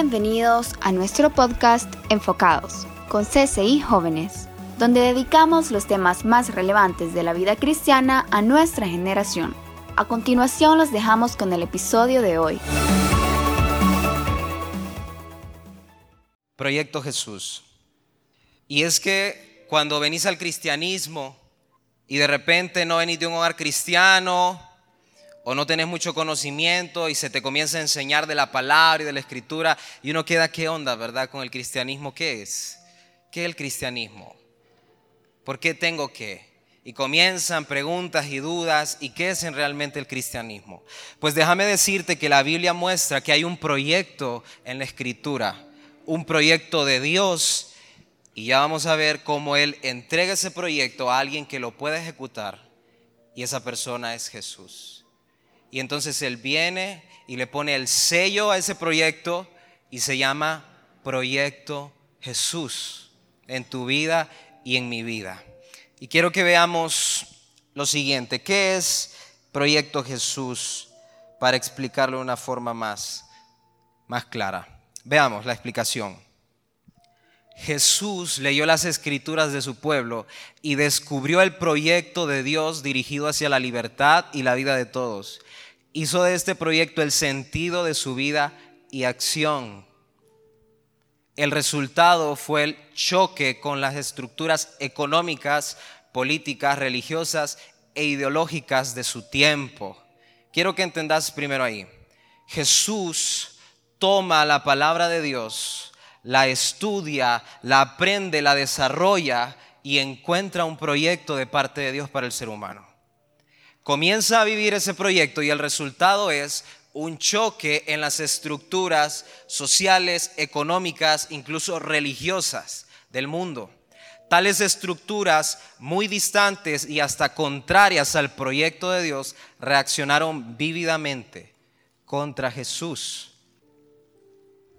Bienvenidos a nuestro podcast Enfocados con CCI Jóvenes, donde dedicamos los temas más relevantes de la vida cristiana a nuestra generación. A continuación los dejamos con el episodio de hoy. Proyecto Jesús. Y es que cuando venís al cristianismo y de repente no venís de un hogar cristiano, o no tenés mucho conocimiento y se te comienza a enseñar de la palabra y de la escritura y uno queda, ¿qué onda, verdad? Con el cristianismo, ¿qué es? ¿Qué es el cristianismo? ¿Por qué tengo que? Y comienzan preguntas y dudas, ¿y qué es realmente el cristianismo? Pues déjame decirte que la Biblia muestra que hay un proyecto en la escritura, un proyecto de Dios, y ya vamos a ver cómo Él entrega ese proyecto a alguien que lo pueda ejecutar, y esa persona es Jesús. Y entonces Él viene y le pone el sello a ese proyecto y se llama Proyecto Jesús en tu vida y en mi vida. Y quiero que veamos lo siguiente, ¿qué es Proyecto Jesús? Para explicarlo de una forma más, más clara. Veamos la explicación. Jesús leyó las escrituras de su pueblo y descubrió el proyecto de Dios dirigido hacia la libertad y la vida de todos hizo de este proyecto el sentido de su vida y acción. El resultado fue el choque con las estructuras económicas, políticas, religiosas e ideológicas de su tiempo. Quiero que entendas primero ahí. Jesús toma la palabra de Dios, la estudia, la aprende, la desarrolla y encuentra un proyecto de parte de Dios para el ser humano comienza a vivir ese proyecto y el resultado es un choque en las estructuras sociales, económicas, incluso religiosas del mundo. Tales estructuras muy distantes y hasta contrarias al proyecto de Dios reaccionaron vívidamente contra Jesús.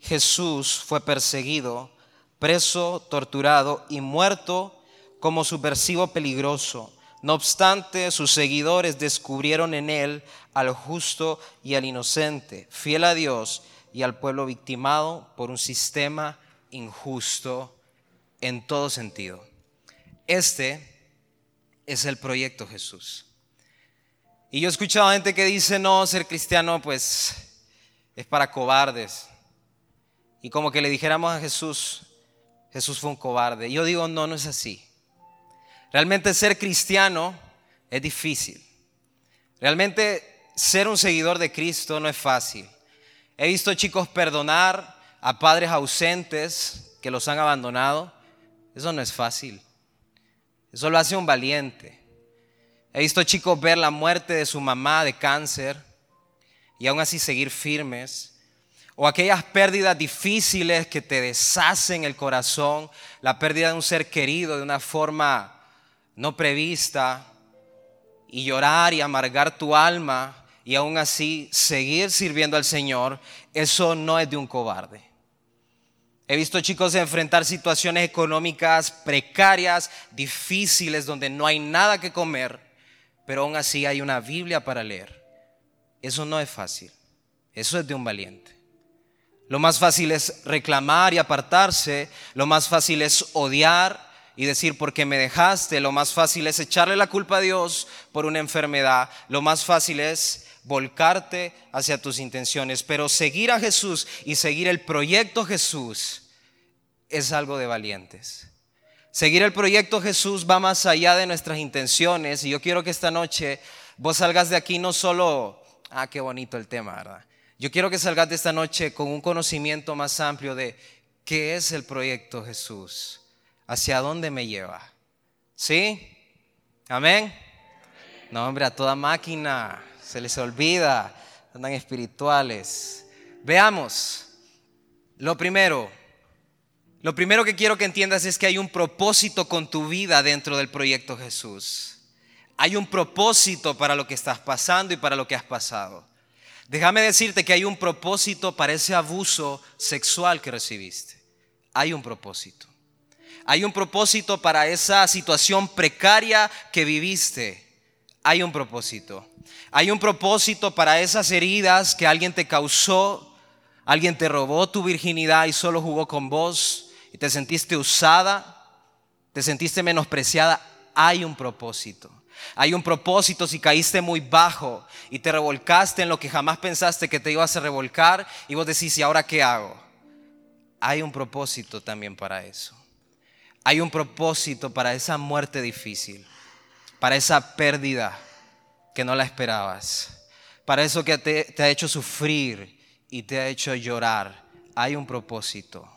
Jesús fue perseguido, preso, torturado y muerto como subversivo peligroso no obstante, sus seguidores descubrieron en él al justo y al inocente, fiel a Dios y al pueblo victimado por un sistema injusto en todo sentido. Este es el proyecto Jesús. Y yo he escuchado gente que dice, no, ser cristiano pues es para cobardes. Y como que le dijéramos a Jesús, Jesús fue un cobarde. Yo digo, no, no es así. Realmente ser cristiano es difícil. Realmente ser un seguidor de Cristo no es fácil. He visto chicos perdonar a padres ausentes que los han abandonado. Eso no es fácil. Eso lo hace un valiente. He visto chicos ver la muerte de su mamá de cáncer y aún así seguir firmes. O aquellas pérdidas difíciles que te deshacen el corazón, la pérdida de un ser querido de una forma no prevista y llorar y amargar tu alma y aún así seguir sirviendo al Señor, eso no es de un cobarde. He visto chicos enfrentar situaciones económicas precarias, difíciles, donde no hay nada que comer, pero aún así hay una Biblia para leer. Eso no es fácil, eso es de un valiente. Lo más fácil es reclamar y apartarse, lo más fácil es odiar y decir, porque me dejaste, lo más fácil es echarle la culpa a Dios por una enfermedad, lo más fácil es volcarte hacia tus intenciones, pero seguir a Jesús y seguir el proyecto Jesús es algo de valientes. Seguir el proyecto Jesús va más allá de nuestras intenciones. Y yo quiero que esta noche vos salgas de aquí no solo, ah, qué bonito el tema, ¿verdad? Yo quiero que salgas de esta noche con un conocimiento más amplio de qué es el proyecto Jesús hacia dónde me lleva. ¿Sí? Amén. No, hombre, a toda máquina se les olvida, andan espirituales. Veamos. Lo primero, lo primero que quiero que entiendas es que hay un propósito con tu vida dentro del proyecto Jesús. Hay un propósito para lo que estás pasando y para lo que has pasado. Déjame decirte que hay un propósito para ese abuso sexual que recibiste. Hay un propósito. Hay un propósito para esa situación precaria que viviste. Hay un propósito. Hay un propósito para esas heridas que alguien te causó. Alguien te robó tu virginidad y solo jugó con vos y te sentiste usada, te sentiste menospreciada. Hay un propósito. Hay un propósito si caíste muy bajo y te revolcaste en lo que jamás pensaste que te ibas a revolcar y vos decís, ¿y ahora qué hago? Hay un propósito también para eso. Hay un propósito para esa muerte difícil, para esa pérdida que no la esperabas, para eso que te, te ha hecho sufrir y te ha hecho llorar. Hay un propósito.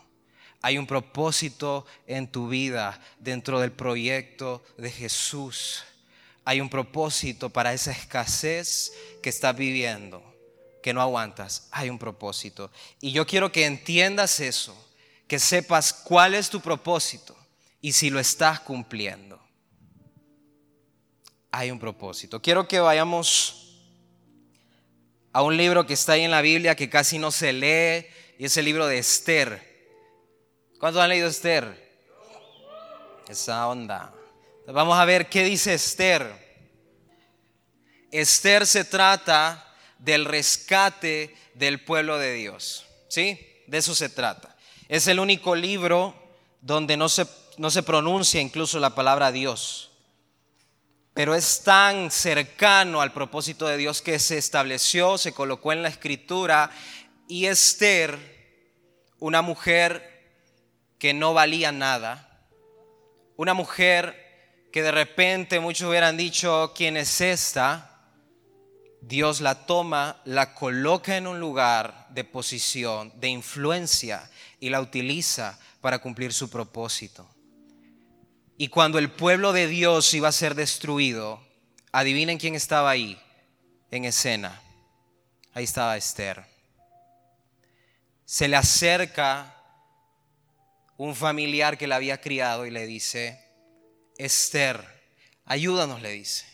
Hay un propósito en tu vida dentro del proyecto de Jesús hay un propósito para esa escasez que estás viviendo, que no aguantas. Hay un propósito. Y yo quiero que entiendas eso, que sepas cuál es tu propósito y si lo estás cumpliendo. Hay un propósito. Quiero que vayamos a un libro que está ahí en la Biblia que casi no se lee y es el libro de Esther. ¿Cuántos han leído Esther? Esa onda. Vamos a ver qué dice Esther. Esther se trata del rescate del pueblo de Dios. ¿Sí? De eso se trata. Es el único libro donde no se, no se pronuncia incluso la palabra Dios. Pero es tan cercano al propósito de Dios que se estableció, se colocó en la escritura. Y Esther, una mujer que no valía nada, una mujer que de repente muchos hubieran dicho, ¿quién es esta? Dios la toma, la coloca en un lugar de posición, de influencia y la utiliza para cumplir su propósito. Y cuando el pueblo de Dios iba a ser destruido, adivinen quién estaba ahí en escena. Ahí estaba Esther. Se le acerca un familiar que la había criado y le dice, Esther, ayúdanos, le dice.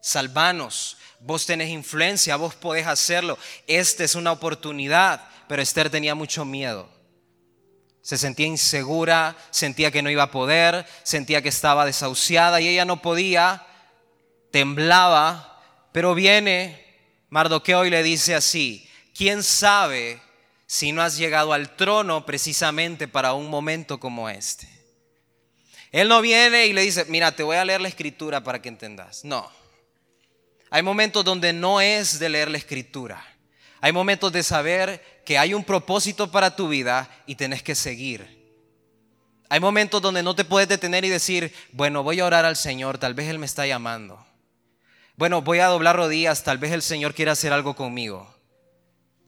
Salvanos, vos tenés influencia, vos podés hacerlo. Esta es una oportunidad. Pero Esther tenía mucho miedo. Se sentía insegura, sentía que no iba a poder, sentía que estaba desahuciada y ella no podía, temblaba. Pero viene Mardoqueo y le dice así, ¿quién sabe si no has llegado al trono precisamente para un momento como este? Él no viene y le dice, mira, te voy a leer la escritura para que entendas. No. Hay momentos donde no es de leer la escritura. Hay momentos de saber que hay un propósito para tu vida y tenés que seguir. Hay momentos donde no te puedes detener y decir, bueno, voy a orar al Señor, tal vez Él me está llamando. Bueno, voy a doblar rodillas, tal vez el Señor quiera hacer algo conmigo.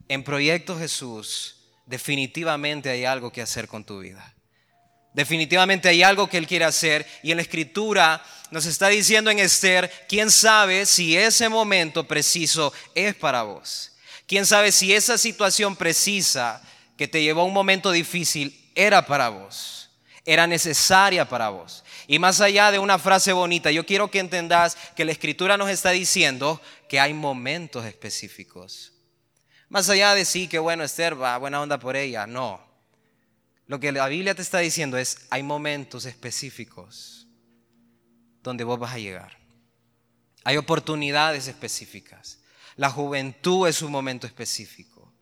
En Proyecto Jesús, definitivamente hay algo que hacer con tu vida. Definitivamente hay algo que Él quiere hacer y en la escritura nos está diciendo en Esther, ¿quién sabe si ese momento preciso es para vos? ¿Quién sabe si esa situación precisa que te llevó a un momento difícil era para vos? Era necesaria para vos. Y más allá de una frase bonita, yo quiero que entendas que la escritura nos está diciendo que hay momentos específicos. Más allá de sí, que bueno, Esther, va, buena onda por ella, no. Lo que la Biblia te está diciendo es, hay momentos específicos donde vos vas a llegar. Hay oportunidades específicas. La juventud es un momento específico.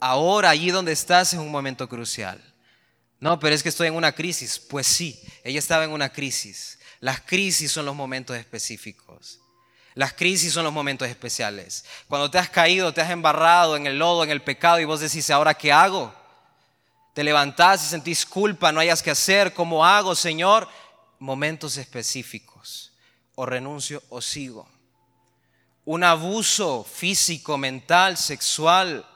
Ahora, allí donde estás es un momento crucial. No, pero es que estoy en una crisis. Pues sí, ella estaba en una crisis. Las crisis son los momentos específicos. Las crisis son los momentos especiales. Cuando te has caído, te has embarrado en el lodo, en el pecado y vos decís, ¿ahora qué hago? Te levantás y sentís culpa, no hayas que hacer, ¿cómo hago, Señor? Momentos específicos. O renuncio o sigo. Un abuso físico, mental, sexual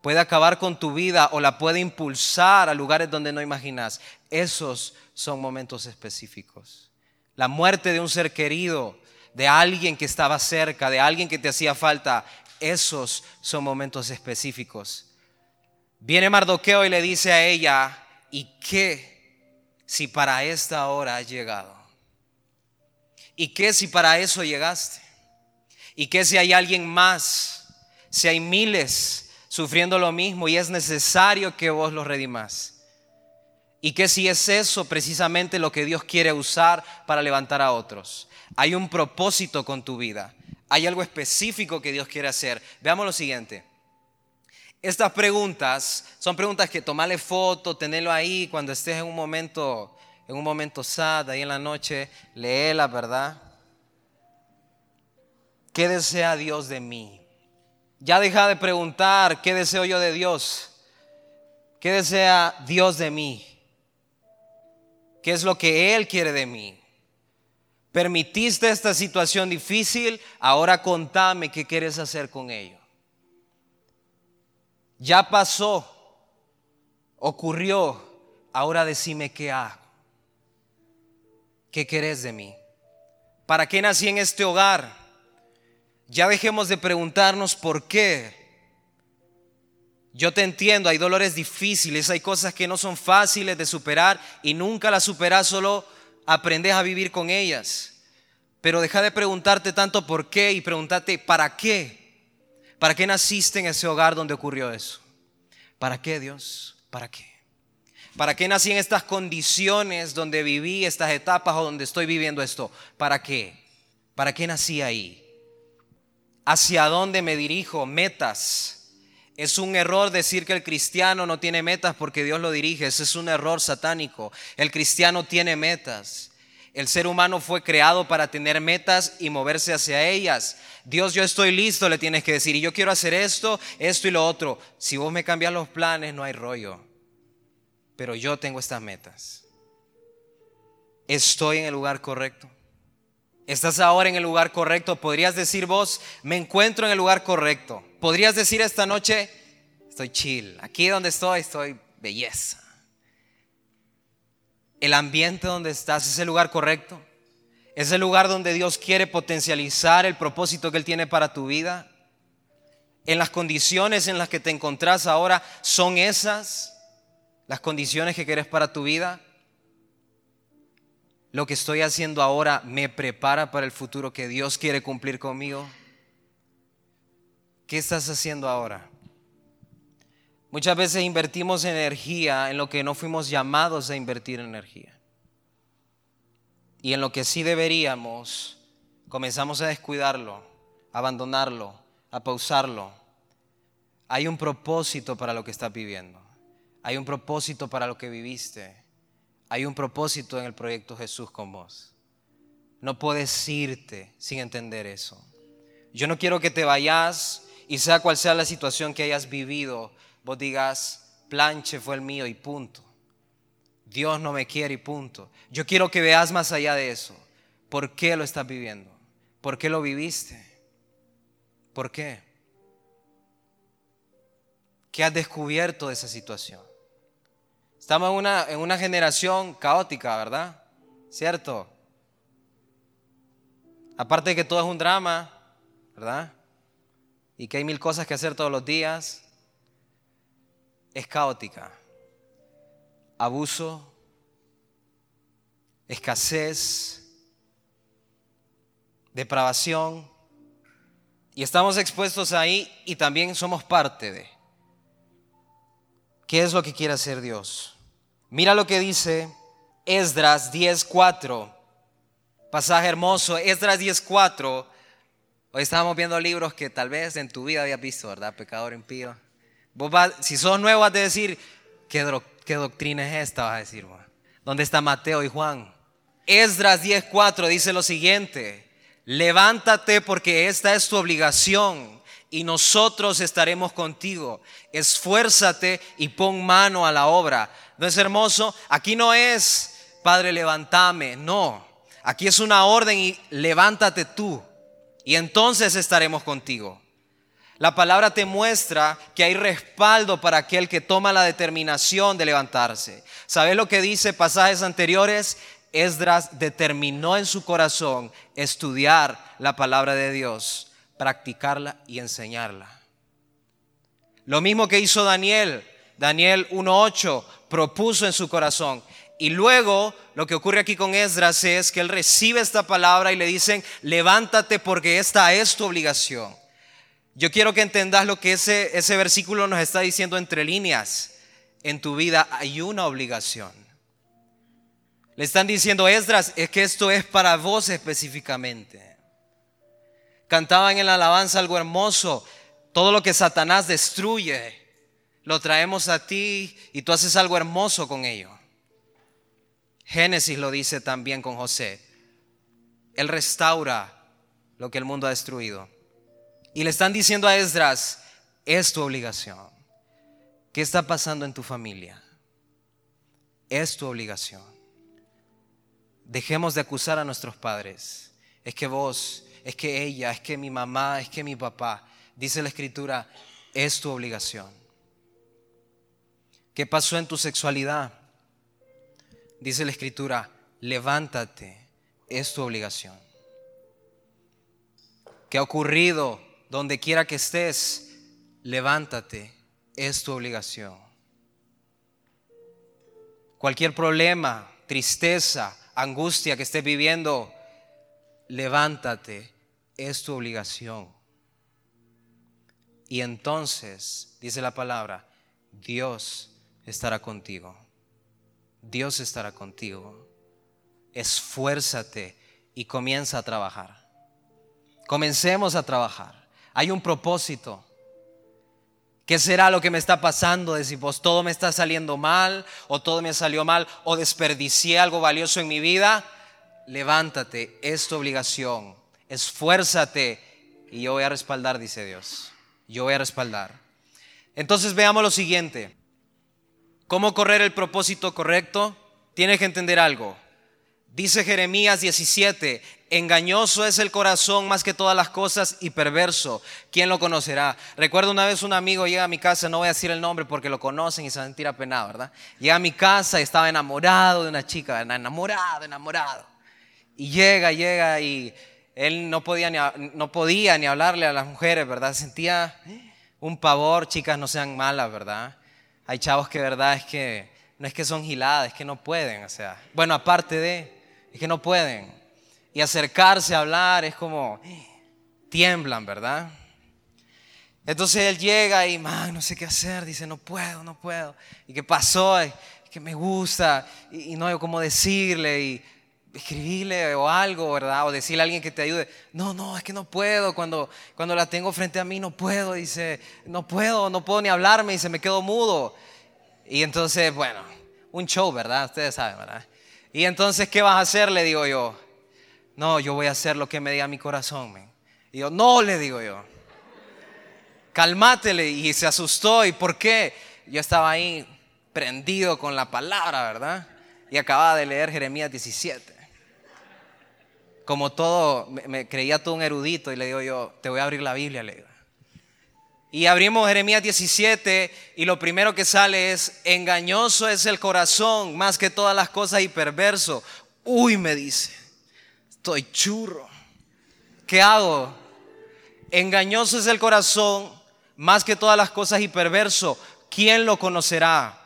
puede acabar con tu vida o la puede impulsar a lugares donde no imaginas. Esos son momentos específicos. La muerte de un ser querido, de alguien que estaba cerca, de alguien que te hacía falta, esos son momentos específicos. Viene Mardoqueo y le dice a ella, ¿y qué si para esta hora has llegado? ¿Y qué si para eso llegaste? ¿Y qué si hay alguien más? Si hay miles sufriendo lo mismo y es necesario que vos los redimas. ¿Y qué si es eso precisamente lo que Dios quiere usar para levantar a otros? Hay un propósito con tu vida. Hay algo específico que Dios quiere hacer. Veamos lo siguiente. Estas preguntas son preguntas que tomarle foto, tenerlo ahí cuando estés en un momento, en un momento sad, ahí en la noche, léela, ¿verdad? ¿Qué desea Dios de mí? Ya deja de preguntar, ¿qué deseo yo de Dios? ¿Qué desea Dios de mí? ¿Qué es lo que Él quiere de mí? Permitiste esta situación difícil, ahora contame qué quieres hacer con ello. Ya pasó, ocurrió, ahora decime qué hago. ¿Qué querés de mí? ¿Para qué nací en este hogar? Ya dejemos de preguntarnos por qué. Yo te entiendo, hay dolores difíciles, hay cosas que no son fáciles de superar y nunca las superas, solo aprendes a vivir con ellas. Pero deja de preguntarte tanto por qué y pregúntate para qué. ¿Para qué naciste en ese hogar donde ocurrió eso? ¿Para qué, Dios? ¿Para qué? ¿Para qué nací en estas condiciones donde viví estas etapas o donde estoy viviendo esto? ¿Para qué? ¿Para qué nací ahí? ¿Hacia dónde me dirijo? Metas. Es un error decir que el cristiano no tiene metas porque Dios lo dirige. Ese es un error satánico. El cristiano tiene metas. El ser humano fue creado para tener metas y moverse hacia ellas. Dios, yo estoy listo, le tienes que decir, y yo quiero hacer esto, esto y lo otro. Si vos me cambias los planes, no hay rollo. Pero yo tengo estas metas. Estoy en el lugar correcto. Estás ahora en el lugar correcto. Podrías decir vos, me encuentro en el lugar correcto. Podrías decir esta noche, estoy chill. Aquí donde estoy, estoy belleza el ambiente donde estás es el lugar correcto. Es el lugar donde Dios quiere potencializar el propósito que Él tiene para tu vida. En las condiciones en las que te encontrás ahora, ¿son esas las condiciones que quieres para tu vida? Lo que estoy haciendo ahora me prepara para el futuro que Dios quiere cumplir conmigo. ¿Qué estás haciendo ahora? Muchas veces invertimos energía en lo que no fuimos llamados a invertir energía. Y en lo que sí deberíamos, comenzamos a descuidarlo, a abandonarlo, a pausarlo. Hay un propósito para lo que estás viviendo. Hay un propósito para lo que viviste. Hay un propósito en el proyecto Jesús con vos. No puedes irte sin entender eso. Yo no quiero que te vayas y sea cual sea la situación que hayas vivido, vos digas, planche fue el mío y punto. Dios no me quiere y punto. Yo quiero que veas más allá de eso. ¿Por qué lo estás viviendo? ¿Por qué lo viviste? ¿Por qué? ¿Qué has descubierto de esa situación? Estamos en una, en una generación caótica, ¿verdad? ¿Cierto? Aparte de que todo es un drama, ¿verdad? Y que hay mil cosas que hacer todos los días es caótica. Abuso, escasez, depravación. Y estamos expuestos ahí y también somos parte de. ¿Qué es lo que quiere hacer Dios? Mira lo que dice Esdras 10.4. Pasaje hermoso. Esdras 10.4. Hoy estábamos viendo libros que tal vez en tu vida habías visto, ¿verdad? Pecador impío si sos nuevo, vas a decir, ¿qué, doctrina es esta? Vas a decir, ¿dónde está Mateo y Juan? Esdras 10:4 dice lo siguiente: Levántate porque esta es tu obligación y nosotros estaremos contigo. Esfuérzate y pon mano a la obra. ¿No es hermoso? Aquí no es, Padre, levántame. No. Aquí es una orden y levántate tú. Y entonces estaremos contigo. La palabra te muestra que hay respaldo para aquel que toma la determinación de levantarse. ¿Sabes lo que dice pasajes anteriores? Esdras determinó en su corazón estudiar la palabra de Dios, practicarla y enseñarla. Lo mismo que hizo Daniel. Daniel 1.8 propuso en su corazón. Y luego lo que ocurre aquí con Esdras es que él recibe esta palabra y le dicen, levántate porque esta es tu obligación. Yo quiero que entendas lo que ese, ese versículo nos está diciendo entre líneas. En tu vida hay una obligación. Le están diciendo, Esdras, es que esto es para vos específicamente. Cantaban en la alabanza algo hermoso. Todo lo que Satanás destruye, lo traemos a ti y tú haces algo hermoso con ello. Génesis lo dice también con José. Él restaura lo que el mundo ha destruido. Y le están diciendo a Esdras, es tu obligación. ¿Qué está pasando en tu familia? Es tu obligación. Dejemos de acusar a nuestros padres. Es que vos, es que ella, es que mi mamá, es que mi papá. Dice la escritura, es tu obligación. ¿Qué pasó en tu sexualidad? Dice la escritura, levántate, es tu obligación. ¿Qué ha ocurrido donde quiera que estés? Levántate, es tu obligación. Cualquier problema, tristeza, angustia que estés viviendo, levántate, es tu obligación. Y entonces, dice la palabra, Dios estará contigo. Dios estará contigo. Esfuérzate y comienza a trabajar. Comencemos a trabajar. Hay un propósito. ¿Qué será lo que me está pasando? Decir, pues todo me está saliendo mal, o todo me salió mal, o desperdicié algo valioso en mi vida. Levántate, es tu obligación. Esfuérzate y yo voy a respaldar, dice Dios. Yo voy a respaldar. Entonces veamos lo siguiente. ¿Cómo correr el propósito correcto? Tienes que entender algo. Dice Jeremías 17, engañoso es el corazón más que todas las cosas y perverso. ¿Quién lo conocerá? Recuerdo una vez un amigo llega a mi casa, no voy a decir el nombre porque lo conocen y se van a sentir apenados, ¿verdad? Llega a mi casa y estaba enamorado de una chica, enamorado, enamorado. Y llega, llega y él no podía ni, no podía ni hablarle a las mujeres, ¿verdad? Sentía un pavor, chicas, no sean malas, ¿verdad? Hay chavos que, ¿verdad? Es que no es que son giladas, es que no pueden, o sea, bueno, aparte de, es que no pueden. Y acercarse a hablar es como, tiemblan, ¿verdad? Entonces él llega y, man, no sé qué hacer, dice, no puedo, no puedo. ¿Y qué pasó? Es que me gusta y, y no hay cómo decirle y escribirle o algo, ¿verdad? O decirle a alguien que te ayude. No, no, es que no puedo. Cuando, cuando la tengo frente a mí no puedo. Dice, no puedo, no puedo ni hablarme se me quedo mudo. Y entonces, bueno, un show, ¿verdad? Ustedes saben, ¿verdad? Y entonces, ¿qué vas a hacer? Le digo yo. No, yo voy a hacer lo que me diga mi corazón. Y yo, no, le digo yo. Calmátele. Y se asustó. ¿Y por qué? Yo estaba ahí prendido con la palabra, ¿verdad? Y acababa de leer Jeremías 17 como todo, me, creía todo un erudito y le digo yo, te voy a abrir la Biblia, le digo. Y abrimos Jeremías 17 y lo primero que sale es, engañoso es el corazón más que todas las cosas y perverso. Uy, me dice, estoy churro. ¿Qué hago? Engañoso es el corazón más que todas las cosas y perverso. ¿Quién lo conocerá?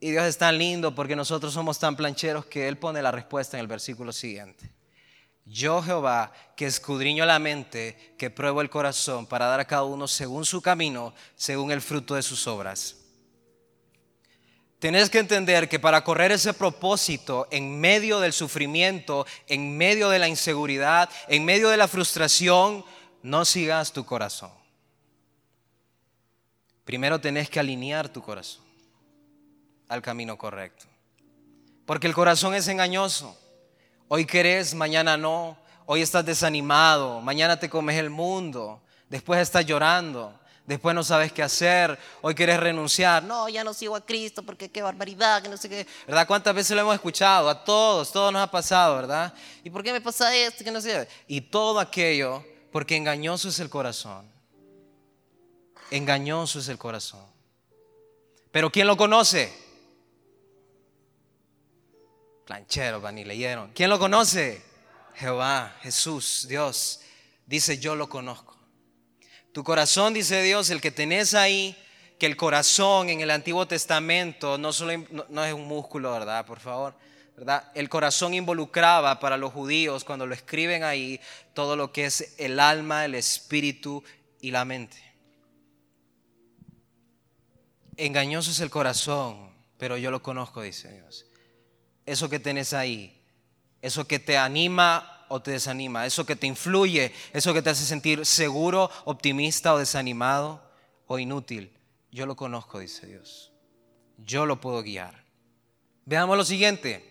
Y Dios es tan lindo porque nosotros somos tan plancheros que Él pone la respuesta en el versículo siguiente. Yo Jehová, que escudriño la mente, que pruebo el corazón para dar a cada uno según su camino, según el fruto de sus obras. Tenés que entender que para correr ese propósito en medio del sufrimiento, en medio de la inseguridad, en medio de la frustración, no sigas tu corazón. Primero tenés que alinear tu corazón al camino correcto. Porque el corazón es engañoso. Hoy querés, mañana no. Hoy estás desanimado, mañana te comes el mundo, después estás llorando, después no sabes qué hacer, hoy quieres renunciar. No, ya no sigo a Cristo porque qué barbaridad, que no sé qué. ¿Verdad? ¿Cuántas veces lo hemos escuchado? A todos, todo nos ha pasado, ¿verdad? ¿Y por qué me pasa esto? Que no sé. Y todo aquello porque engañoso es el corazón. Engañoso es el corazón. Pero ¿quién lo conoce? Planchero, van ni leyeron. ¿Quién lo conoce? Jehová, Jesús, Dios. Dice, yo lo conozco. Tu corazón, dice Dios, el que tenés ahí, que el corazón en el Antiguo Testamento no, solo, no, es un músculo, ¿verdad? Por favor. ¿verdad? El corazón involucraba para los judíos, cuando lo escriben ahí, todo lo que es el alma, el espíritu y la mente. Engañoso es el corazón, pero yo lo conozco, dice Dios eso que tenés ahí, eso que te anima o te desanima, eso que te influye, eso que te hace sentir seguro, optimista o desanimado o inútil. Yo lo conozco, dice Dios. Yo lo puedo guiar. Veamos lo siguiente.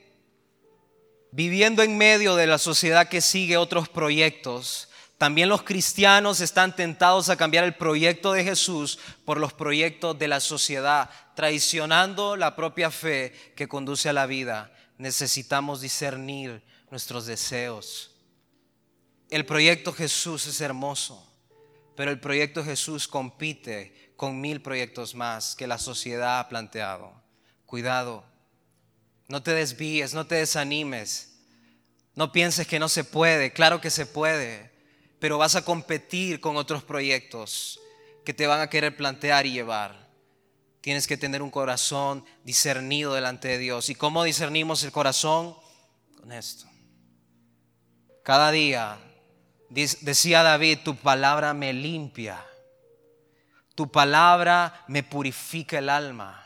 Viviendo en medio de la sociedad que sigue otros proyectos, también los cristianos están tentados a cambiar el proyecto de Jesús por los proyectos de la sociedad, traicionando la propia fe que conduce a la vida. Necesitamos discernir nuestros deseos. El proyecto Jesús es hermoso, pero el proyecto Jesús compite con mil proyectos más que la sociedad ha planteado. Cuidado, no te desvíes, no te desanimes, no pienses que no se puede, claro que se puede, pero vas a competir con otros proyectos que te van a querer plantear y llevar. Tienes que tener un corazón discernido delante de Dios. ¿Y cómo discernimos el corazón? Con esto. Cada día, decía David, tu palabra me limpia. Tu palabra me purifica el alma.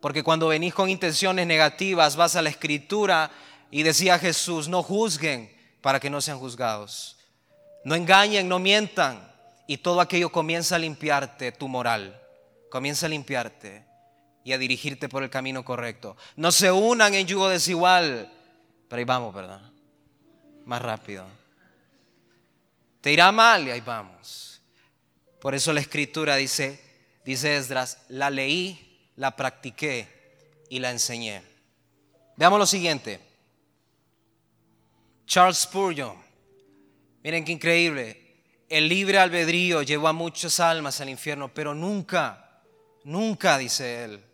Porque cuando venís con intenciones negativas, vas a la escritura y decía Jesús, no juzguen para que no sean juzgados. No engañen, no mientan. Y todo aquello comienza a limpiarte tu moral. Comienza a limpiarte y a dirigirte por el camino correcto. No se unan en yugo desigual. Pero ahí vamos, ¿verdad? más rápido. Te irá mal y ahí vamos. Por eso la escritura dice, dice Esdras, la leí, la practiqué y la enseñé. Veamos lo siguiente. Charles Spurgeon, miren qué increíble. El libre albedrío llevó a muchas almas al infierno, pero nunca, nunca, dice él,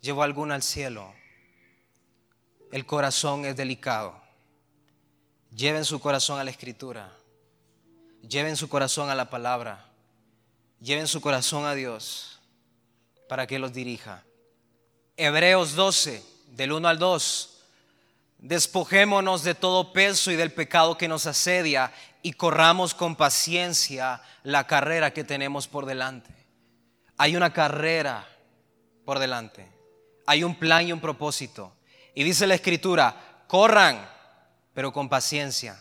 llevó alguna al cielo. El corazón es delicado. Lleven su corazón a la escritura. Lleven su corazón a la palabra. Lleven su corazón a Dios para que los dirija. Hebreos 12, del 1 al 2. Despojémonos de todo peso y del pecado que nos asedia y corramos con paciencia la carrera que tenemos por delante. Hay una carrera por delante. Hay un plan y un propósito. Y dice la escritura, corran pero con paciencia,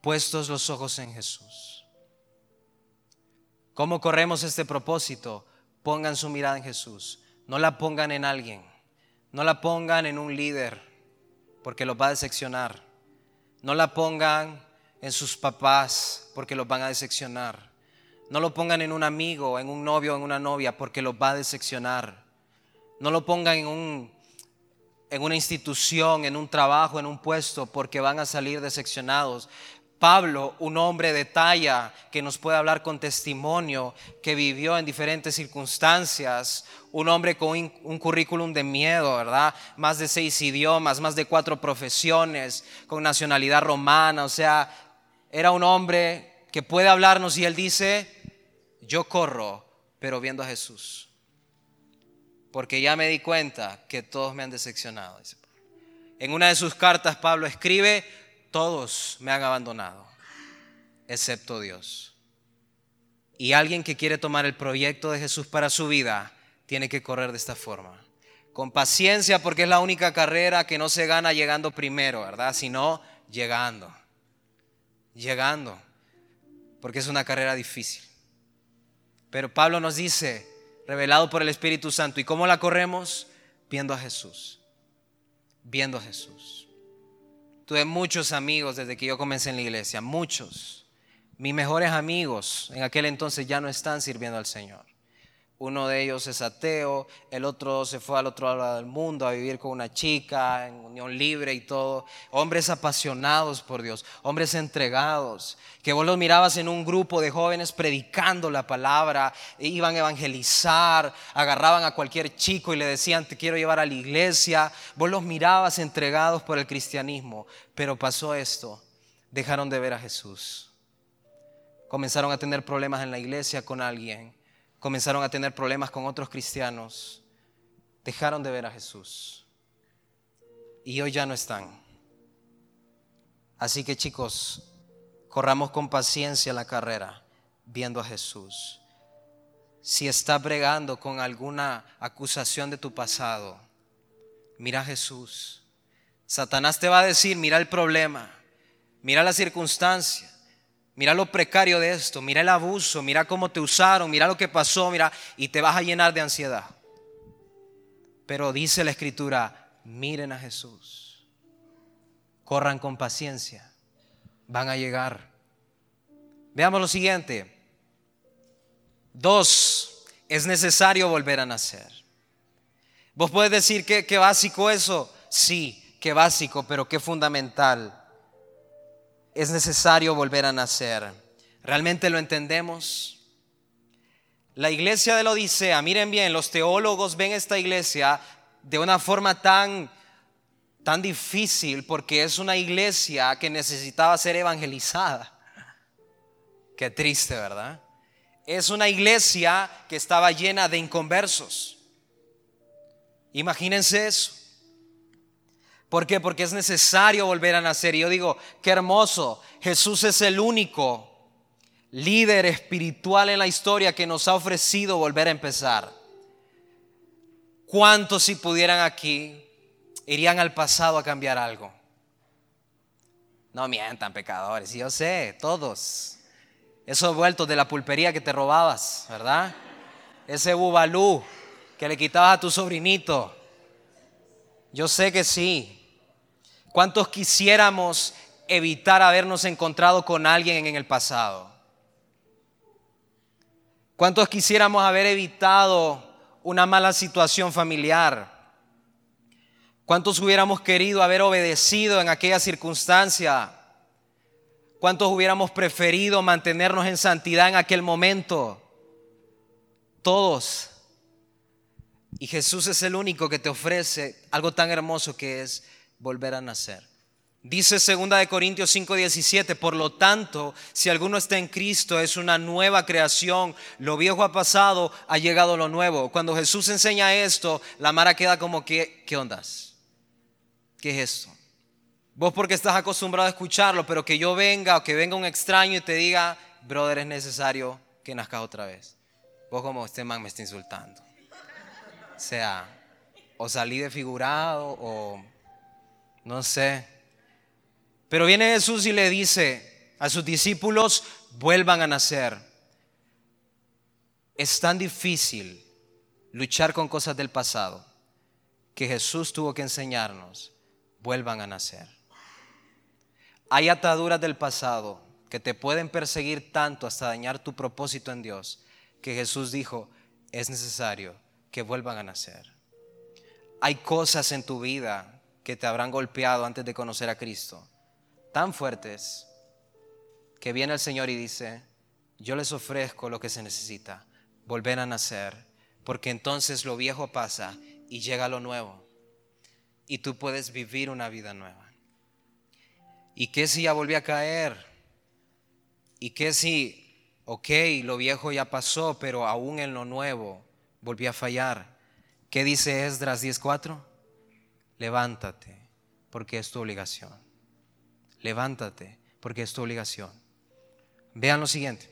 puestos los ojos en Jesús. ¿Cómo corremos este propósito? Pongan su mirada en Jesús. No la pongan en alguien. No la pongan en un líder, porque los va a decepcionar. No la pongan en sus papás, porque los van a decepcionar. No lo pongan en un amigo, en un novio, en una novia, porque los va a decepcionar. No lo pongan en un en una institución, en un trabajo, en un puesto, porque van a salir decepcionados. Pablo, un hombre de talla que nos puede hablar con testimonio, que vivió en diferentes circunstancias, un hombre con un currículum de miedo, ¿verdad? Más de seis idiomas, más de cuatro profesiones, con nacionalidad romana, o sea, era un hombre que puede hablarnos y él dice, yo corro, pero viendo a Jesús porque ya me di cuenta que todos me han decepcionado. En una de sus cartas Pablo escribe, todos me han abandonado, excepto Dios. Y alguien que quiere tomar el proyecto de Jesús para su vida, tiene que correr de esta forma. Con paciencia, porque es la única carrera que no se gana llegando primero, ¿verdad? Sino llegando. Llegando. Porque es una carrera difícil. Pero Pablo nos dice, revelado por el Espíritu Santo. ¿Y cómo la corremos? Viendo a Jesús. Viendo a Jesús. Tuve muchos amigos desde que yo comencé en la iglesia, muchos. Mis mejores amigos en aquel entonces ya no están sirviendo al Señor. Uno de ellos es ateo, el otro se fue al otro lado del mundo a vivir con una chica en unión libre y todo. Hombres apasionados por Dios, hombres entregados, que vos los mirabas en un grupo de jóvenes predicando la palabra, iban a evangelizar, agarraban a cualquier chico y le decían, te quiero llevar a la iglesia. Vos los mirabas entregados por el cristianismo, pero pasó esto, dejaron de ver a Jesús. Comenzaron a tener problemas en la iglesia con alguien comenzaron a tener problemas con otros cristianos, dejaron de ver a Jesús y hoy ya no están. Así que chicos, corramos con paciencia la carrera viendo a Jesús. Si está bregando con alguna acusación de tu pasado, mira a Jesús. Satanás te va a decir, mira el problema, mira la circunstancia, Mira lo precario de esto, mira el abuso, mira cómo te usaron, mira lo que pasó, mira, y te vas a llenar de ansiedad. Pero dice la escritura, miren a Jesús, corran con paciencia, van a llegar. Veamos lo siguiente. Dos, es necesario volver a nacer. Vos puedes decir que, básico eso, sí, que básico, pero qué fundamental es necesario volver a nacer. ¿Realmente lo entendemos? La iglesia de la Odisea, miren bien, los teólogos ven esta iglesia de una forma tan tan difícil porque es una iglesia que necesitaba ser evangelizada. Qué triste, ¿verdad? Es una iglesia que estaba llena de inconversos. Imagínense eso. ¿Por qué? Porque es necesario volver a nacer. Y yo digo, qué hermoso. Jesús es el único líder espiritual en la historia que nos ha ofrecido volver a empezar. ¿Cuántos si pudieran aquí irían al pasado a cambiar algo? No mientan pecadores, yo sé, todos. Esos vueltos de la pulpería que te robabas, ¿verdad? Ese bubalú que le quitabas a tu sobrinito. Yo sé que sí. ¿Cuántos quisiéramos evitar habernos encontrado con alguien en el pasado? ¿Cuántos quisiéramos haber evitado una mala situación familiar? ¿Cuántos hubiéramos querido haber obedecido en aquella circunstancia? ¿Cuántos hubiéramos preferido mantenernos en santidad en aquel momento? Todos. Y Jesús es el único que te ofrece algo tan hermoso que es volver a nacer. Dice 2 de Corintios 5:17, por lo tanto, si alguno está en Cristo es una nueva creación, lo viejo ha pasado, ha llegado lo nuevo. Cuando Jesús enseña esto, la Mara queda como que, ¿qué ondas? ¿Qué es esto? Vos porque estás acostumbrado a escucharlo, pero que yo venga o que venga un extraño y te diga, brother, es necesario que nazcas otra vez. Vos como este man me está insultando. O sea, o salí desfigurado o no sé. Pero viene Jesús y le dice a sus discípulos, vuelvan a nacer. Es tan difícil luchar con cosas del pasado que Jesús tuvo que enseñarnos, vuelvan a nacer. Hay ataduras del pasado que te pueden perseguir tanto hasta dañar tu propósito en Dios, que Jesús dijo, es necesario que vuelvan a nacer. Hay cosas en tu vida que te habrán golpeado antes de conocer a Cristo, tan fuertes que viene el Señor y dice, yo les ofrezco lo que se necesita, volver a nacer, porque entonces lo viejo pasa y llega lo nuevo, y tú puedes vivir una vida nueva. ¿Y qué si ya volví a caer? ¿Y qué si, ok, lo viejo ya pasó, pero aún en lo nuevo volví a fallar? ¿Qué dice Esdras 10.4? Levántate porque es tu obligación. Levántate porque es tu obligación. Vean lo siguiente.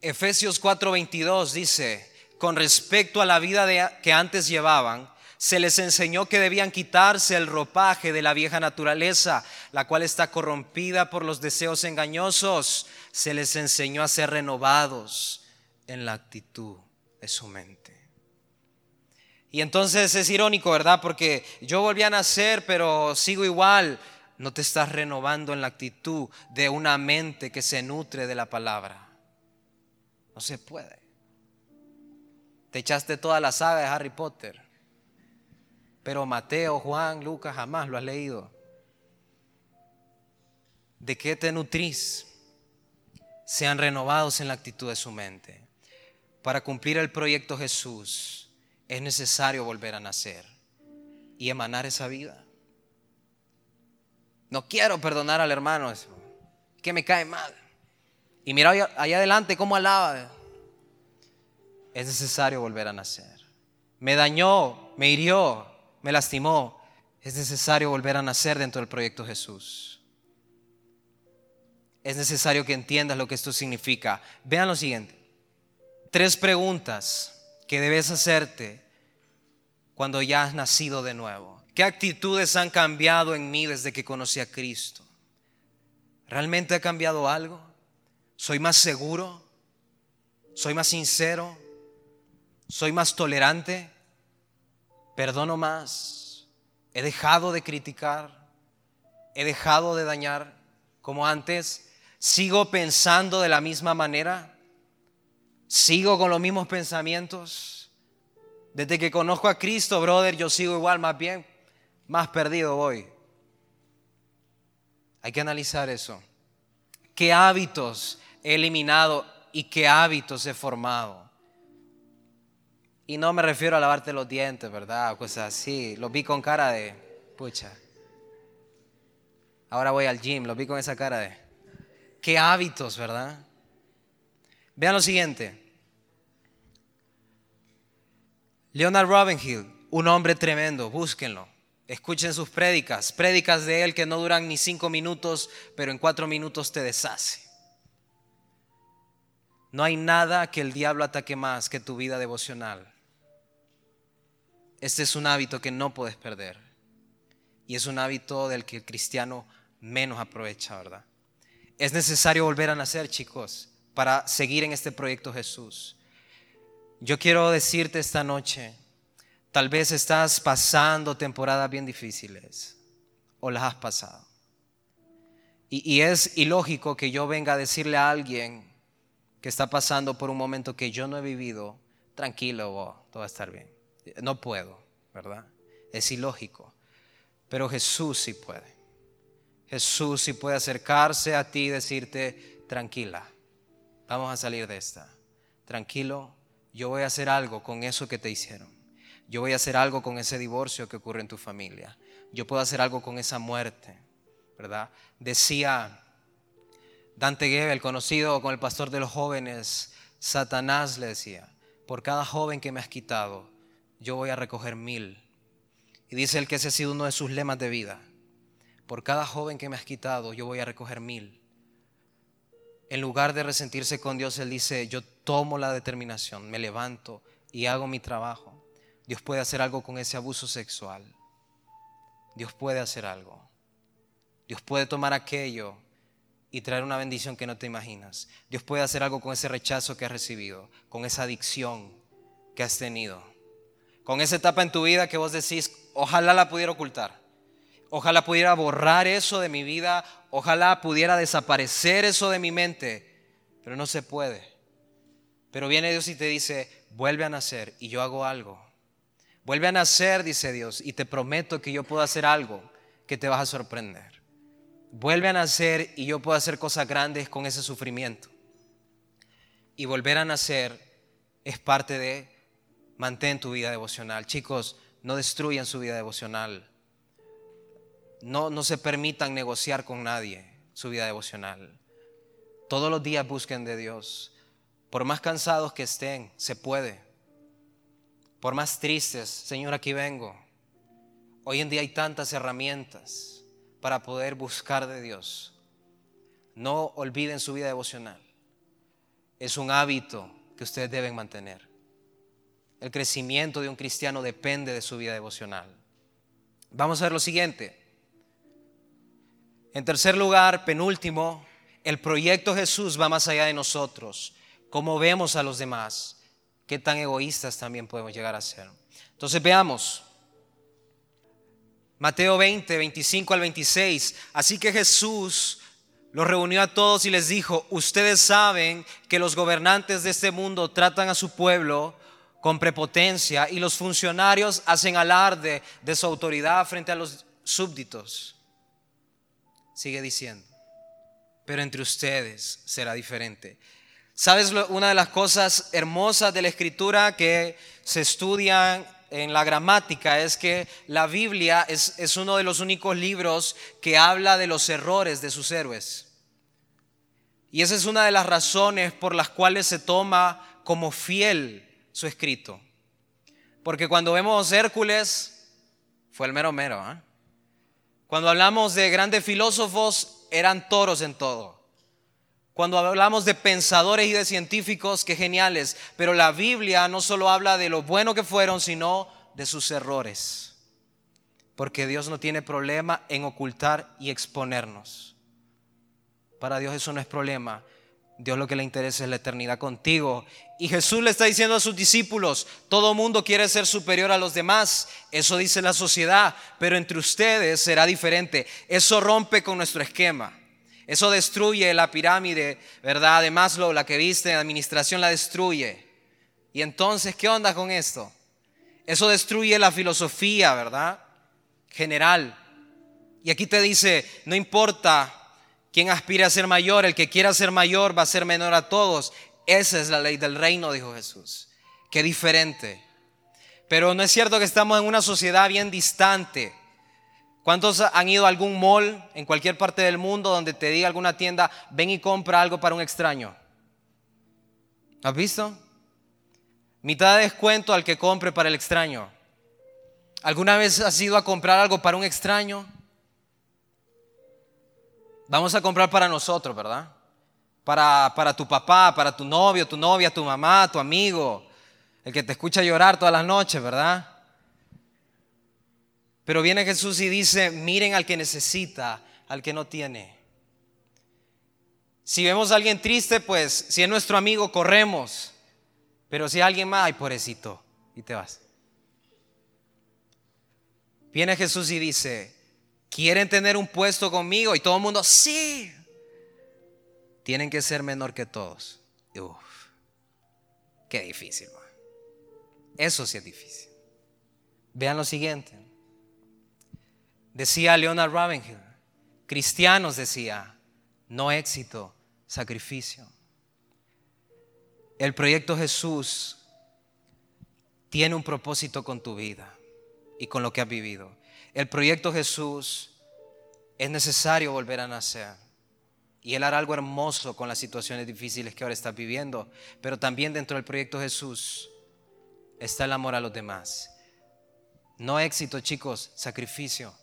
Efesios 4:22 dice, con respecto a la vida que antes llevaban, se les enseñó que debían quitarse el ropaje de la vieja naturaleza, la cual está corrompida por los deseos engañosos. Se les enseñó a ser renovados en la actitud de su mente. Y entonces es irónico, ¿verdad? Porque yo volví a nacer, pero sigo igual. No te estás renovando en la actitud de una mente que se nutre de la palabra. No se puede. Te echaste toda la saga de Harry Potter. Pero Mateo, Juan, Lucas jamás lo has leído. ¿De qué te nutrís? Sean renovados en la actitud de su mente. Para cumplir el proyecto Jesús es necesario volver a nacer y emanar esa vida. No quiero perdonar al hermano que me cae mal. Y mira allá adelante cómo alaba. Es necesario volver a nacer. Me dañó, me hirió, me lastimó. Es necesario volver a nacer dentro del proyecto Jesús. Es necesario que entiendas lo que esto significa. Vean lo siguiente. Tres preguntas que debes hacerte cuando ya has nacido de nuevo? ¿Qué actitudes han cambiado en mí desde que conocí a Cristo? ¿Realmente ha cambiado algo? Soy más seguro. Soy más sincero. Soy más tolerante. Perdono más. He dejado de criticar. He dejado de dañar como antes. Sigo pensando de la misma manera. Sigo con los mismos pensamientos. Desde que conozco a Cristo, brother, yo sigo igual, más bien, más perdido voy. Hay que analizar eso. ¿Qué hábitos he eliminado y qué hábitos he formado? Y no me refiero a lavarte los dientes, ¿verdad? Cosas así. Lo vi con cara de, pucha. Ahora voy al gym, lo vi con esa cara de, qué hábitos, ¿verdad? Vean lo siguiente. Leonard Robinhill, un hombre tremendo, búsquenlo. Escuchen sus prédicas, prédicas de él que no duran ni cinco minutos, pero en cuatro minutos te deshace. No hay nada que el diablo ataque más que tu vida devocional. Este es un hábito que no puedes perder. Y es un hábito del que el cristiano menos aprovecha, ¿verdad? Es necesario volver a nacer, chicos para seguir en este proyecto Jesús. Yo quiero decirte esta noche, tal vez estás pasando temporadas bien difíciles o las has pasado. Y, es ilógico que yo venga a decirle a alguien que está pasando por un momento que yo no he vivido, tranquilo, todo va a estar bien. No puedo, ¿verdad? Es ilógico. Pero Jesús sí puede. Jesús sí puede acercarse a ti y decirte, tranquila, vamos a salir de esta. Tranquilo, yo voy a hacer algo con eso que te hicieron. Yo voy a hacer algo con ese divorcio que ocurre en tu familia. Yo puedo hacer algo con esa muerte, ¿verdad? Decía Dante Gebel, conocido con el pastor de los jóvenes, Satanás le decía, por cada joven que me has quitado, yo voy a recoger mil. Y dice él que ese ha sido uno de sus lemas de vida. Por cada joven que me has quitado, yo voy a recoger mil en lugar de resentirse con Dios, Él dice, yo tomo la determinación, me levanto y hago mi trabajo. Dios puede hacer algo con ese abuso sexual. Dios puede hacer algo. Dios puede tomar aquello y traer una bendición que no te imaginas. Dios puede hacer algo con ese rechazo que has recibido, con esa adicción que has tenido, con esa etapa en tu vida que vos decís, ojalá la pudiera ocultar. Ojalá pudiera borrar eso de mi vida, ojalá pudiera desaparecer eso de mi mente, pero no se puede. Pero viene Dios y te dice, vuelve a nacer y yo hago algo. Vuelve a nacer, dice Dios, y te prometo que yo puedo hacer algo que te vas a sorprender. Vuelve a nacer y yo puedo hacer cosas grandes con ese sufrimiento. Y volver a nacer es parte de mantén tu vida devocional. Chicos, no destruyan su vida devocional. No, no se permitan negociar con nadie su vida devocional. Todos los días busquen de Dios. Por más cansados que estén, se puede. Por más tristes, Señor, aquí vengo. Hoy en día hay tantas herramientas para poder buscar de Dios. No olviden su vida devocional. Es un hábito que ustedes deben mantener. El crecimiento de un cristiano depende de su vida devocional. Vamos a ver lo siguiente. En tercer lugar, penúltimo, el proyecto Jesús va más allá de nosotros. ¿Cómo vemos a los demás? ¿Qué tan egoístas también podemos llegar a ser? Entonces veamos. Mateo 20, 25 al 26. Así que Jesús los reunió a todos y les dijo, ustedes saben que los gobernantes de este mundo tratan a su pueblo con prepotencia y los funcionarios hacen alarde de su autoridad frente a los súbditos sigue diciendo, pero entre ustedes será diferente. ¿Sabes una de las cosas hermosas de la escritura que se estudian en la gramática es que la Biblia es, es, uno de los únicos libros que habla de los errores de sus héroes. Y esa es una de las razones por las cuales se toma como fiel su escrito. Porque cuando vemos Hércules, fue el mero mero. ¿eh? Cuando hablamos de grandes filósofos, eran toros en todo. Cuando hablamos de pensadores y de científicos, qué geniales. Pero la Biblia no solo habla de lo bueno que fueron, sino de sus errores. Porque Dios no tiene problema en ocultar y exponernos. Para Dios eso no es problema. Dios lo que le interesa es la eternidad contigo. Y Jesús le está diciendo a sus discípulos, todo mundo quiere ser superior a los demás, eso dice la sociedad, pero entre ustedes será diferente. Eso rompe con nuestro esquema. Eso destruye la pirámide, ¿verdad? De Maslow, la que viste en administración, la destruye. Y entonces, ¿qué onda con esto? Eso destruye la filosofía, ¿verdad? General. Y aquí te dice, no importa quién aspire a ser mayor, el que quiera ser mayor va a ser menor a todos. Esa es la ley del reino, dijo Jesús. Qué diferente. Pero no es cierto que estamos en una sociedad bien distante. ¿Cuántos han ido a algún mall en cualquier parte del mundo donde te diga alguna tienda, ven y compra algo para un extraño? ¿Has visto? Mitad de descuento al que compre para el extraño. ¿Alguna vez has ido a comprar algo para un extraño? Vamos a comprar para nosotros, ¿verdad? Para, para tu papá, para tu novio, tu novia, tu mamá, tu amigo, el que te escucha llorar todas las noches, ¿verdad? Pero viene Jesús y dice, miren al que necesita, al que no tiene. Si vemos a alguien triste, pues si es nuestro amigo, corremos. Pero si alguien más, ay, pobrecito, y te vas. Viene Jesús y dice, ¿quieren tener un puesto conmigo? Y todo el mundo, sí. Tienen que ser menor que todos. Uf, qué difícil. Eso sí es difícil. Vean lo siguiente. Decía Leonard Ravenhill, cristianos decía, no éxito, sacrificio. El proyecto Jesús tiene un propósito con tu vida y con lo que has vivido. El proyecto Jesús es necesario volver a nacer. Y Él hará algo hermoso con las situaciones difíciles que ahora estás viviendo. Pero también dentro del proyecto Jesús está el amor a los demás. No éxito, chicos, sacrificio.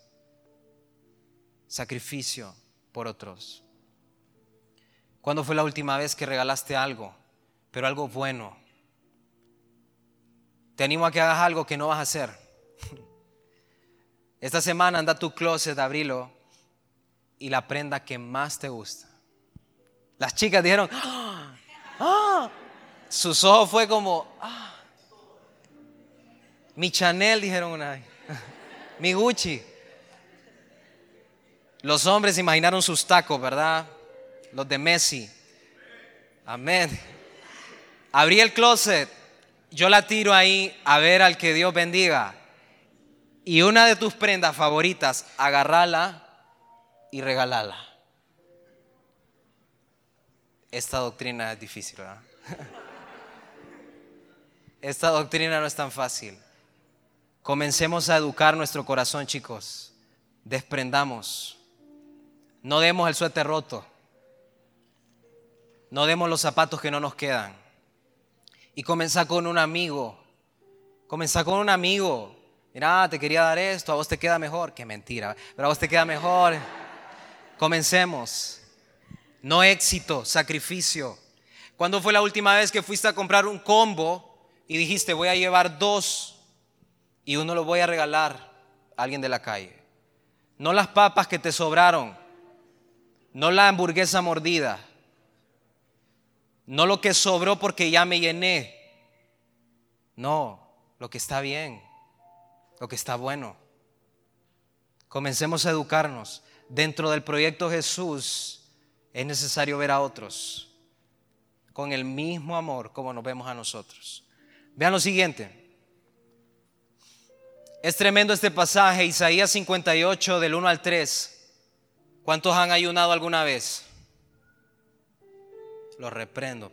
Sacrificio por otros. ¿Cuándo fue la última vez que regalaste algo, pero algo bueno? Te animo a que hagas algo que no vas a hacer. Esta semana anda a tu closet, abrilo y la prenda que más te gusta. Las chicas dijeron, ¡Ah! ¡Ah! sus ojos fue como, ¡Ah! mi Chanel, dijeron una vez, mi Gucci. Los hombres imaginaron sus tacos, ¿verdad? Los de Messi. Amén. Abrí el closet, yo la tiro ahí a ver al que Dios bendiga y una de tus prendas favoritas, agarrala y regalala. Esta doctrina es difícil, ¿verdad? Esta doctrina no es tan fácil. Comencemos a educar nuestro corazón, chicos. Desprendamos. No demos el suéter roto. No demos los zapatos que no nos quedan. Y comenzar con un amigo. Comenzar con un amigo Mira, te quería dar esto, a vos te queda mejor. Qué mentira, pero a vos te queda mejor. Comencemos. No éxito, sacrificio. ¿Cuándo fue la última vez que fuiste a comprar un combo y dijiste, voy a llevar dos y uno lo voy a regalar a alguien de la calle? No las papas que te sobraron, no la hamburguesa mordida, no lo que sobró porque ya me llené. No, lo que está bien lo que está bueno. Comencemos a educarnos. Dentro del proyecto Jesús es necesario ver a otros con el mismo amor como nos vemos a nosotros. Vean lo siguiente. Es tremendo este pasaje, Isaías 58 del 1 al 3. ¿Cuántos han ayunado alguna vez? Lo reprendo.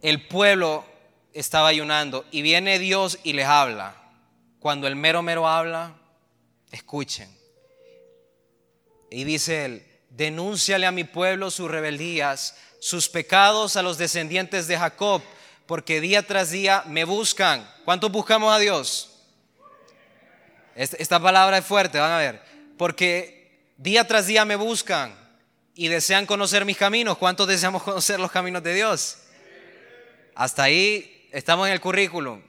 El pueblo estaba ayunando y viene Dios y les habla. Cuando el mero mero habla, escuchen. Y dice él, denúnciale a mi pueblo sus rebeldías, sus pecados a los descendientes de Jacob, porque día tras día me buscan. ¿Cuántos buscamos a Dios? Esta palabra es fuerte, van a ver. Porque día tras día me buscan y desean conocer mis caminos. ¿Cuántos deseamos conocer los caminos de Dios? Hasta ahí estamos en el currículum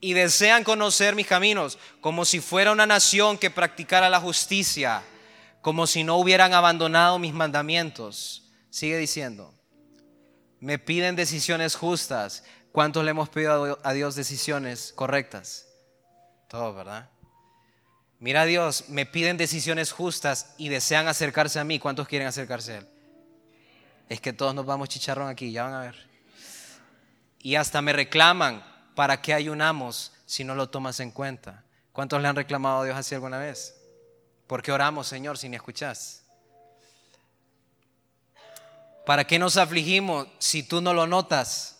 y desean conocer mis caminos, como si fuera una nación que practicara la justicia, como si no hubieran abandonado mis mandamientos. Sigue diciendo, me piden decisiones justas. ¿Cuántos le hemos pedido a Dios decisiones correctas? Todos, ¿verdad? Mira Dios, me piden decisiones justas y desean acercarse a mí. ¿Cuántos quieren acercarse a Él? Es que todos nos vamos chicharrón aquí, ya van a ver. Y hasta me reclaman, ¿para qué ayunamos si no lo tomas en cuenta? ¿Cuántos le han reclamado a Dios así alguna vez? ¿Por qué oramos, Señor, si ni escuchás? ¿Para qué nos afligimos si tú no lo notas?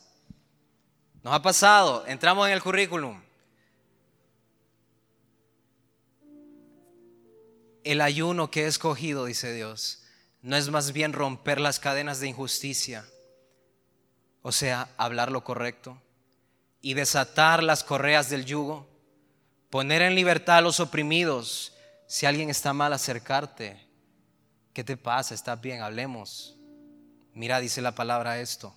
Nos ha pasado, entramos en el currículum. El ayuno que he escogido, dice Dios, no es más bien romper las cadenas de injusticia, o sea, hablar lo correcto y desatar las correas del yugo, poner en libertad a los oprimidos. Si alguien está mal, acercarte. ¿Qué te pasa? ¿Estás bien? Hablemos. Mira, dice la palabra esto.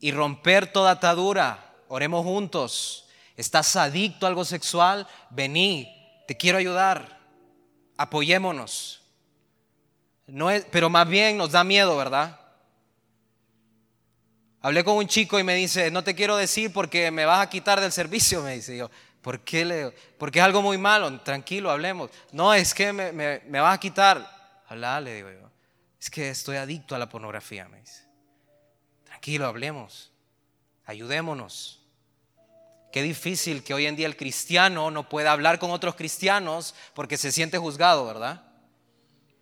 Y romper toda atadura. Oremos juntos. ¿Estás adicto a algo sexual? Vení, te quiero ayudar. Apoyémonos. No es, pero más bien nos da miedo, ¿verdad? Hablé con un chico y me dice, no te quiero decir porque me vas a quitar del servicio, me dice yo. ¿Por qué le, Porque es algo muy malo, tranquilo, hablemos. No, es que me, me, me vas a quitar. Habla, le digo yo es que estoy adicto a la pornografía, me dice. Tranquilo, hablemos, ayudémonos. Qué difícil que hoy en día el cristiano no pueda hablar con otros cristianos porque se siente juzgado, ¿verdad?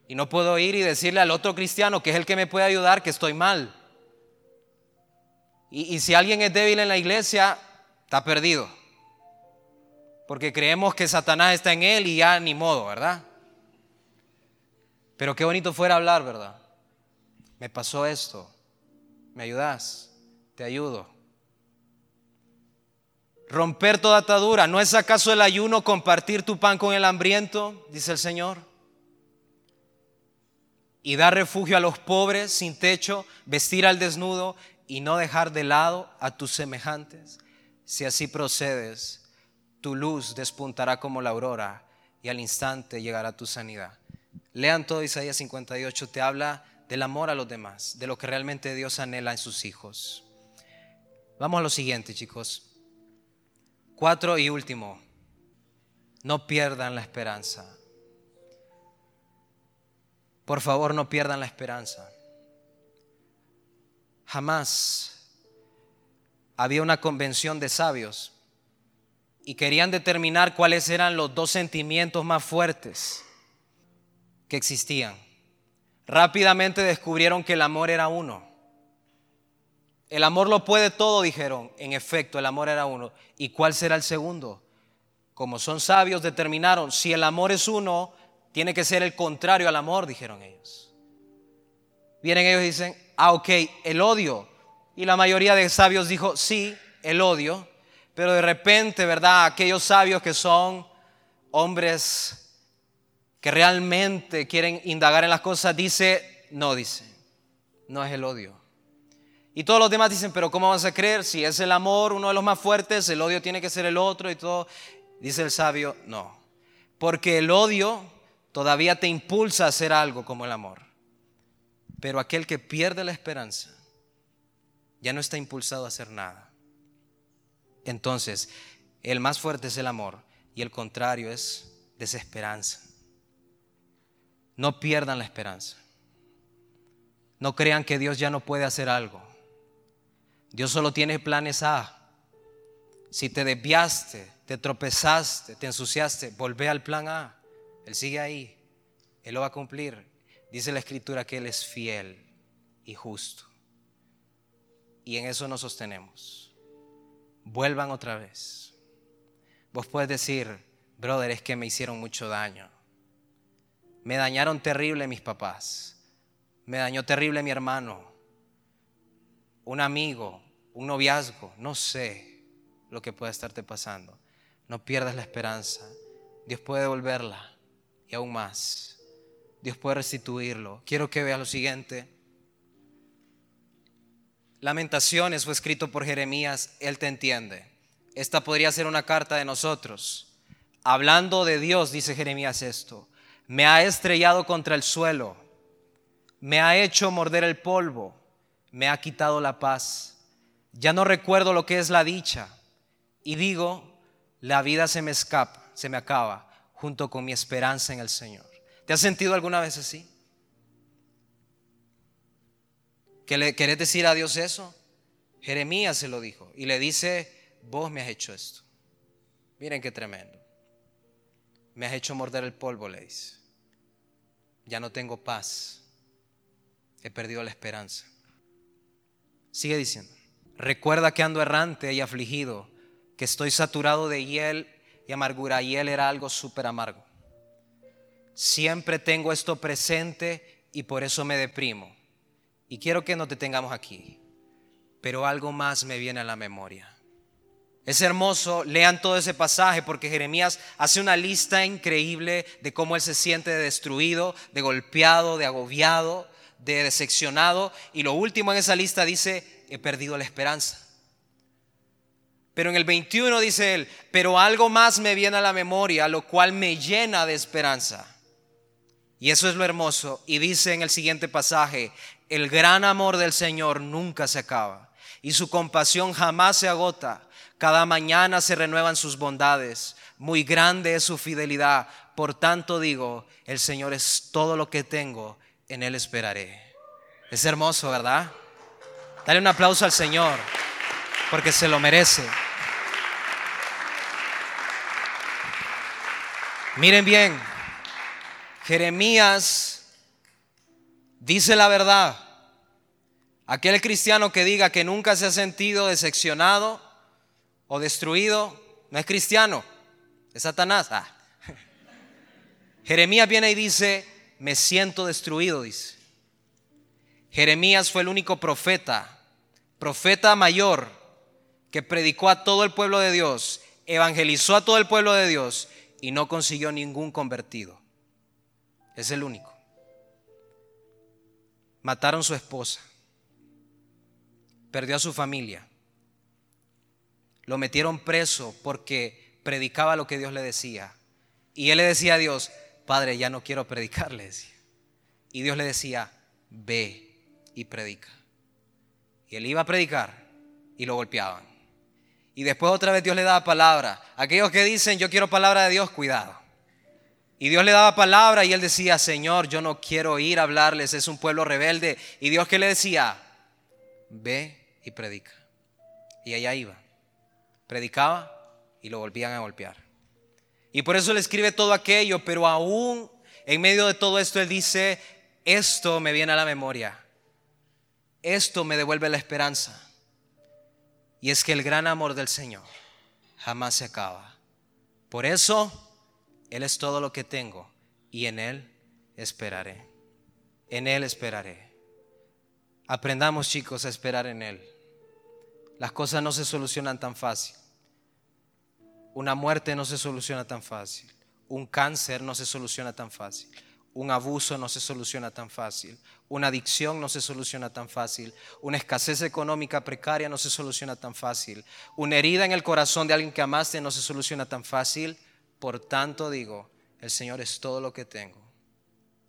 Y no puedo ir y decirle al otro cristiano que es el que me puede ayudar que estoy mal. Y, si alguien es débil en la iglesia, está perdido. Porque creemos que Satanás está en él y ya ni modo, ¿verdad? Pero qué bonito fuera hablar, ¿verdad? Me pasó esto. ¿Me ayudas? Te ayudo. Romper toda atadura. ¿No es acaso el ayuno compartir tu pan con el hambriento? Dice el Señor. Y dar refugio a los pobres sin techo, vestir al desnudo y no dejar de lado a tus semejantes. Si así procedes, tu luz despuntará como la aurora y al instante llegará tu sanidad. Lean todo Isaías 58, te habla del amor a los demás, de lo que realmente Dios anhela en sus hijos. Vamos a lo siguiente, chicos. Cuatro y último, no pierdan la esperanza. Por favor, no pierdan la esperanza. Jamás había una convención de sabios y querían determinar cuáles eran los dos sentimientos más fuertes que existían. Rápidamente descubrieron que el amor era uno. El amor lo puede todo, dijeron. En efecto, el amor era uno. ¿Y cuál será el segundo? Como son sabios, determinaron, si el amor es uno, tiene que ser el contrario al amor, dijeron ellos. Vienen ellos y dicen, ah, ok, el odio. Y la mayoría de sabios dijo, sí, el odio. Pero de repente, ¿verdad? Aquellos sabios que son hombres que realmente quieren indagar en las cosas, dice, no dice, no es el odio. Y todos los demás dicen, pero ¿cómo vas a creer? Si es el amor uno de los más fuertes, el odio tiene que ser el otro y todo. Dice el sabio, no. Porque el odio todavía te impulsa a hacer algo como el amor. Pero aquel que pierde la esperanza ya no está impulsado a hacer nada. Entonces, el más fuerte es el amor y el contrario es desesperanza. No pierdan la esperanza. No crean que Dios ya no puede hacer algo. Dios solo tiene planes A. Si te desviaste, te tropezaste, te ensuciaste, volvé al plan A. Él sigue ahí. Él lo va a cumplir. Dice la escritura que Él es fiel y justo. Y en eso nos sostenemos. Vuelvan otra vez. Vos puedes decir, brother, es que me hicieron mucho daño. Me dañaron terrible mis papás. Me dañó terrible mi hermano. Un amigo, un noviazgo, no sé lo que pueda estarte pasando. No pierdas la esperanza. Dios puede devolverla y aún más. Dios puede restituirlo. Quiero que veas lo siguiente. Lamentaciones fue escrito por Jeremías, Él te entiende. Esta podría ser una carta de nosotros. Hablando de Dios, dice Jeremías esto me ha estrellado contra el suelo, me ha hecho morder el polvo, me ha quitado la paz. Ya no recuerdo lo que es la dicha. Y digo, la vida se me escapa, se me acaba, junto con mi esperanza en el Señor. ¿Te has sentido alguna vez así? ¿Que le querés decir a Dios eso? Jeremías se lo dijo y le dice, vos me has hecho esto. Miren qué tremendo. Me has hecho morder el polvo, le dice. Ya no tengo paz. He perdido la esperanza. Sigue diciendo, recuerda que ando errante y afligido, que estoy saturado de hiel y amargura. Hiel era algo súper amargo. Siempre tengo esto presente y por eso me deprimo. Y quiero que no te tengamos aquí, pero algo más me viene a la memoria. Es hermoso, lean todo ese pasaje porque Jeremías hace una lista increíble de cómo él se siente destruido, de golpeado, de agobiado, de decepcionado. Y lo último en esa lista dice, he perdido la esperanza. Pero en el 21 dice él, pero algo más me viene a la memoria, lo cual me llena de esperanza. Y eso es lo hermoso. Y dice en el siguiente pasaje, el gran amor del Señor nunca se acaba y su compasión jamás se agota. Cada mañana se renuevan sus bondades. Muy grande es su fidelidad. Por tanto digo, el Señor es todo lo que tengo, en Él esperaré. Es hermoso, ¿verdad? Dale un aplauso al Señor, porque se lo merece. Miren bien, Jeremías dice la verdad. Aquel cristiano que diga que nunca se ha sentido decepcionado, o destruido, no es cristiano, es Satanás. Ah. Jeremías viene y dice, me siento destruido, dice. Jeremías fue el único profeta, profeta mayor, que predicó a todo el pueblo de Dios, evangelizó a todo el pueblo de Dios y no consiguió ningún convertido. Es el único. Mataron su esposa, perdió a su familia, lo metieron preso porque predicaba lo que Dios le decía. Y él le decía a Dios, Padre, ya no quiero predicarles. Y Dios le decía, ve y predica. Y él iba a predicar y lo golpeaban. Y después otra vez Dios le daba palabra. Aquellos que dicen, yo quiero palabra de Dios, cuidado. Y Dios le daba palabra y él decía, Señor, yo no quiero ir a hablarles, es un pueblo rebelde. Y Dios que le decía, ve y predica. Y allá iba predicaba y lo volvían a golpear. Y por eso le escribe todo aquello, pero aún en medio de todo esto él dice, esto me viene a la memoria, esto me devuelve la esperanza. Y es que el gran amor del Señor jamás se acaba. Por eso Él es todo lo que tengo y en Él esperaré. En Él esperaré. Aprendamos chicos a esperar en Él. Las cosas no se solucionan tan fácil. Una muerte no se soluciona tan fácil. Un cáncer no se soluciona tan fácil. Un abuso no se soluciona tan fácil. Una adicción no se soluciona tan fácil. Una escasez económica precaria no se soluciona tan fácil. Una herida en el corazón de alguien que amaste no se soluciona tan fácil. Por tanto digo, el Señor es todo lo que tengo.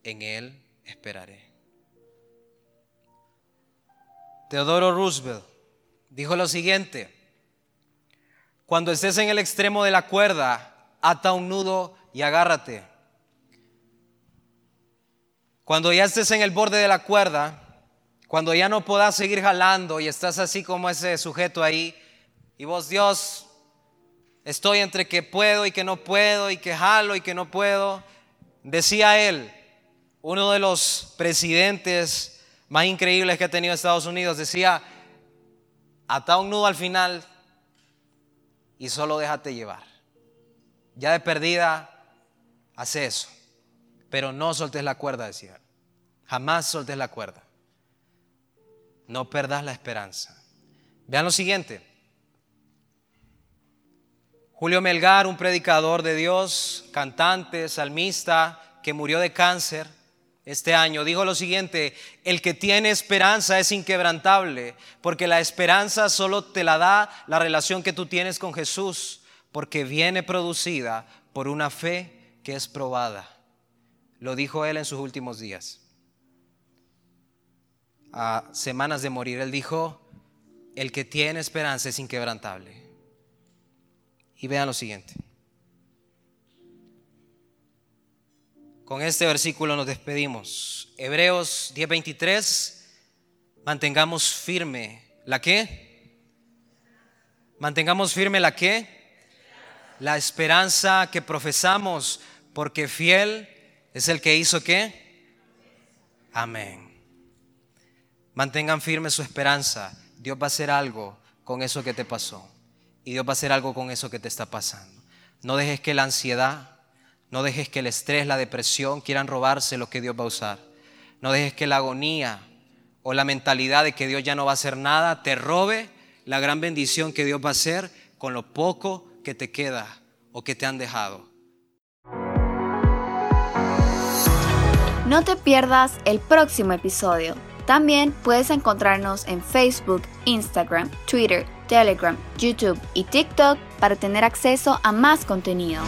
En Él esperaré. Teodoro Roosevelt dijo lo siguiente, cuando estés en el extremo de la cuerda, ata un nudo y agárrate. Cuando ya estés en el borde de la cuerda, cuando ya no puedas seguir jalando y estás así como ese sujeto ahí, y vos, Dios, estoy entre que puedo y que no puedo, y que jalo y que no puedo, decía él, uno de los presidentes más increíbles que ha tenido Estados Unidos, decía, ata un nudo al final y solo déjate llevar. Ya de perdida, hace eso. Pero no soltes la cuerda, decía. Jamás soltes la cuerda. No perdas la esperanza. Vean lo siguiente. Julio Melgar, un predicador de Dios, cantante, salmista, que murió de cáncer, este año, dijo lo siguiente, el que tiene esperanza es inquebrantable, porque la esperanza solo te la da la relación que tú tienes con Jesús, porque viene producida por una fe que es probada. Lo dijo él en sus últimos días. a semanas de morir, él dijo, el que tiene esperanza es inquebrantable. Y vean lo siguiente. Con este versículo nos despedimos. Hebreos 10:23, mantengamos firme la qué? Mantengamos firme la qué? La esperanza que profesamos, porque fiel es el que hizo qué? Amén. Mantengan firme su esperanza. Dios va a hacer algo con eso que te pasó. Y Dios va a hacer algo con eso que te está pasando. No dejes que la ansiedad, no dejes que el estrés, la depresión quieran robarse lo que Dios va a usar. No dejes que la agonía o la mentalidad de que Dios ya no va a hacer nada te robe la gran bendición que Dios va a hacer con lo poco que te queda o que te han dejado. No te pierdas el próximo episodio. También puedes encontrarnos en Facebook, Instagram, Twitter, Telegram, YouTube y TikTok para tener acceso a más contenido.